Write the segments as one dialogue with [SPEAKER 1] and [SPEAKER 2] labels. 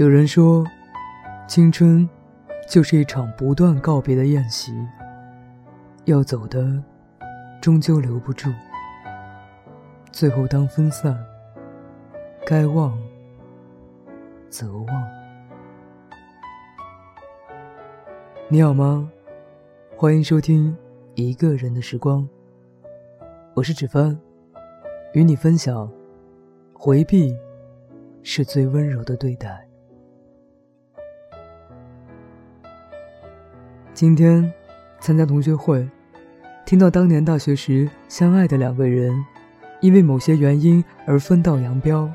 [SPEAKER 1] 有人说，青春就是一场不断告别的宴席。要走的，终究留不住。最后当分散，该忘则忘。你好吗？欢迎收听《一个人的时光》，我是芷帆，与你分享：回避是最温柔的对待。今天参加同学会。听到当年大学时相爱的两个人，因为某些原因而分道扬镳。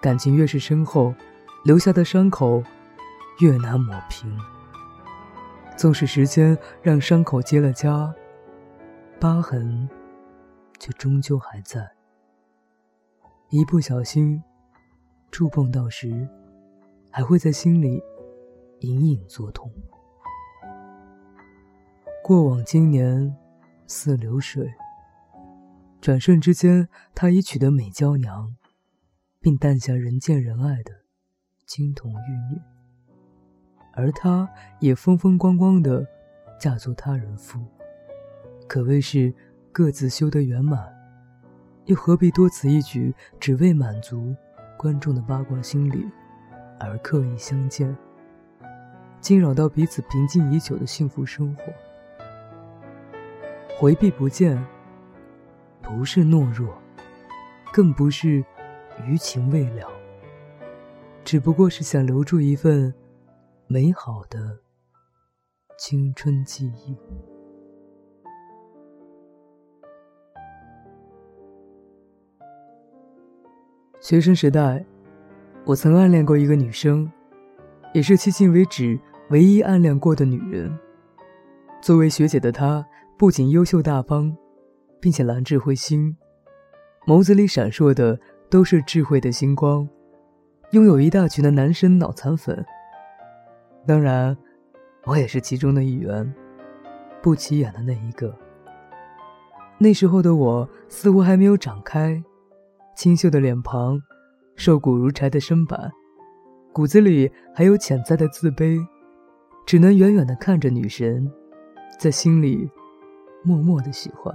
[SPEAKER 1] 感情越是深厚，留下的伤口越难抹平。纵使时间让伤口结了痂，疤痕却终究还在。一不小心触碰到时，还会在心里隐隐作痛。过往经年，似流水。转瞬之间，他已娶得美娇娘，并诞下人见人爱的金童玉女，而她也风风光光的嫁作他人妇，可谓是各自修得圆满。又何必多此一举，只为满足观众的八卦心理，而刻意相见，惊扰到彼此平静已久的幸福生活？回避不见，不是懦弱，更不是余情未了，只不过是想留住一份美好的青春记忆。学生时代，我曾暗恋过一个女生，也是迄今为止唯一暗恋过的女人。作为学姐的她。不仅优秀大方，并且蓝智慧心，眸子里闪烁的都是智慧的星光，拥有一大群的男生脑残粉。当然，我也是其中的一员，不起眼的那一个。那时候的我似乎还没有长开，清秀的脸庞，瘦骨如柴的身板，骨子里还有潜在的自卑，只能远远的看着女神，在心里。默默的喜欢。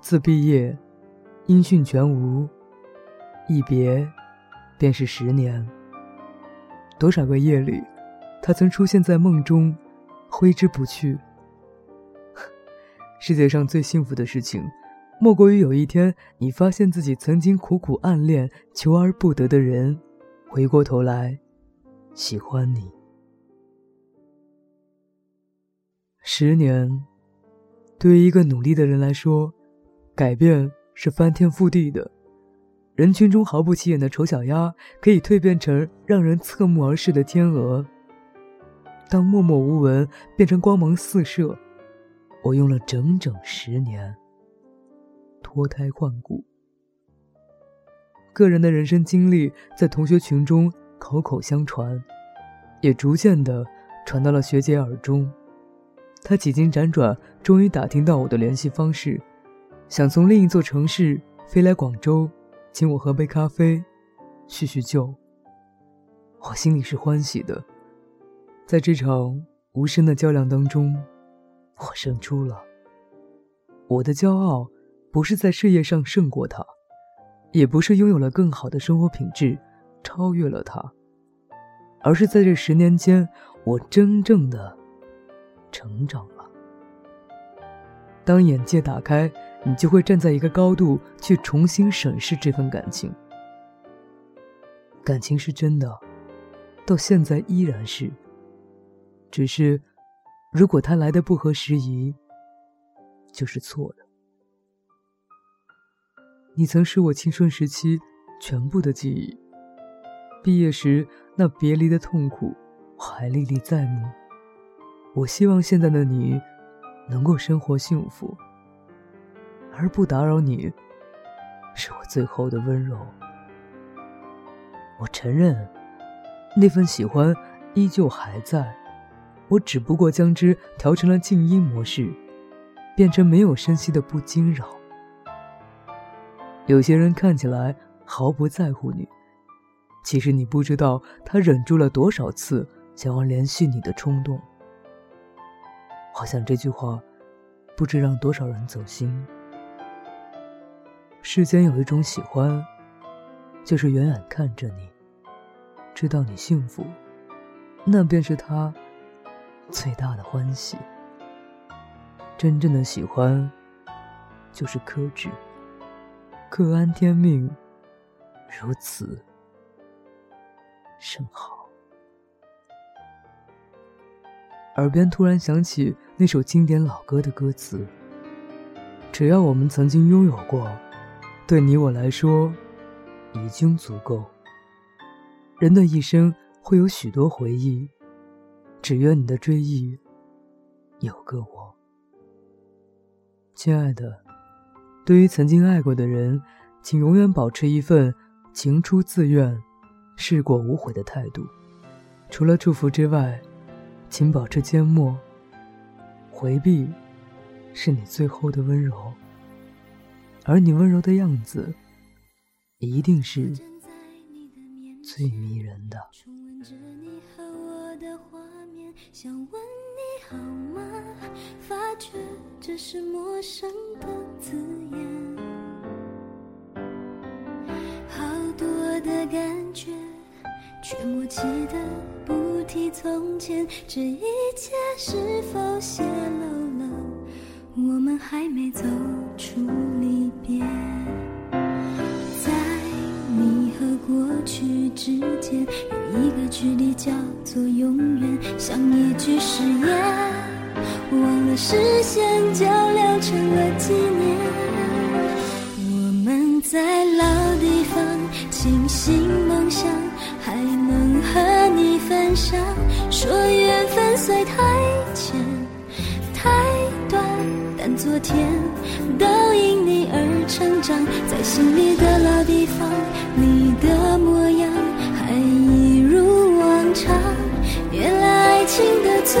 [SPEAKER 1] 自毕业，音讯全无，一别，便是十年。多少个夜里，他曾出现在梦中，挥之不去。世界上最幸福的事情，莫过于有一天，你发现自己曾经苦苦暗恋、求而不得的人，回过头来，喜欢你。十年。对于一个努力的人来说，改变是翻天覆地的。人群中毫不起眼的丑小鸭，可以蜕变成让人侧目而视的天鹅。当默默无闻变成光芒四射，我用了整整十年脱胎换骨。个人的人生经历在同学群中口口相传，也逐渐的传到了学姐耳中。他几经辗转，终于打听到我的联系方式，想从另一座城市飞来广州，请我喝杯咖啡，叙叙旧。我心里是欢喜的，在这场无声的较量当中，我胜出了。我的骄傲，不是在事业上胜过他，也不是拥有了更好的生活品质，超越了他，而是在这十年间，我真正的。成长了。当眼界打开，你就会站在一个高度去重新审视这份感情。感情是真的，到现在依然是。只是，如果他来的不合时宜，就是错的。你曾是我青春时期全部的记忆，毕业时那别离的痛苦，还历历在目。我希望现在的你能够生活幸福，而不打扰你，是我最后的温柔。我承认，那份喜欢依旧还在，我只不过将之调成了静音模式，变成没有声息的不惊扰。有些人看起来毫不在乎你，其实你不知道，他忍住了多少次想要联系你的冲动。好像这句话，不知让多少人走心。世间有一种喜欢，就是远远看着你，知道你幸福，那便是他最大的欢喜。真正的喜欢，就是克制，各安天命，如此。甚好。耳边突然响起那首经典老歌的歌词：“只要我们曾经拥有过，对你我来说，已经足够。人的一生会有许多回忆，只愿你的追忆有个我。”亲爱的，对于曾经爱过的人，请永远保持一份情出自愿。事过无悔的态度，除了祝福之外，请保持缄默。回避，是你最后的温柔，而你温柔的样子，一定是最迷人的想问你。
[SPEAKER 2] 好多的感觉。却默契的不提从前，这一切是否泄露了？我们还没走出离别，在你和过去之间有一个距离叫做永远，像一句誓言，忘了视线就留成了纪念。想，说缘分虽太浅太短，但昨天都因你而成长，在心里的老地方，你的模样还一如往常。原来爱情的最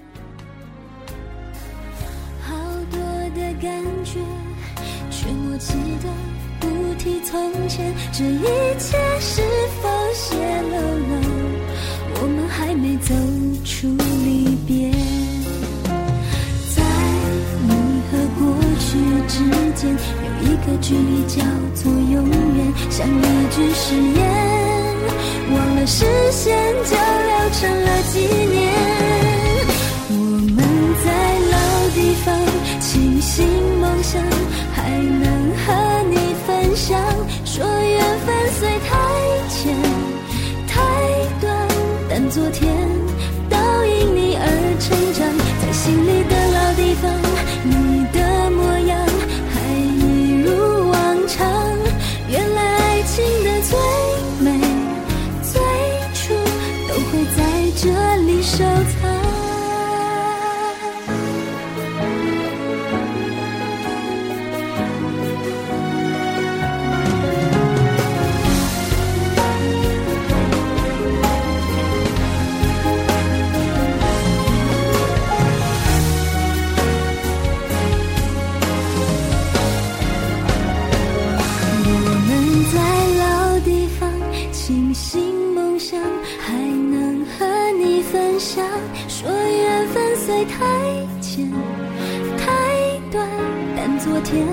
[SPEAKER 2] 从前，这一切是否泄露了？我们还没走出离别，在你和过去之间有一个距离，叫做永远，像一句誓言，忘了实现就留成了纪念。我们在老地方清醒想说缘分虽太浅太短，但昨天都因你而成。新梦想还能和你分享。说缘分虽太浅太短但昨天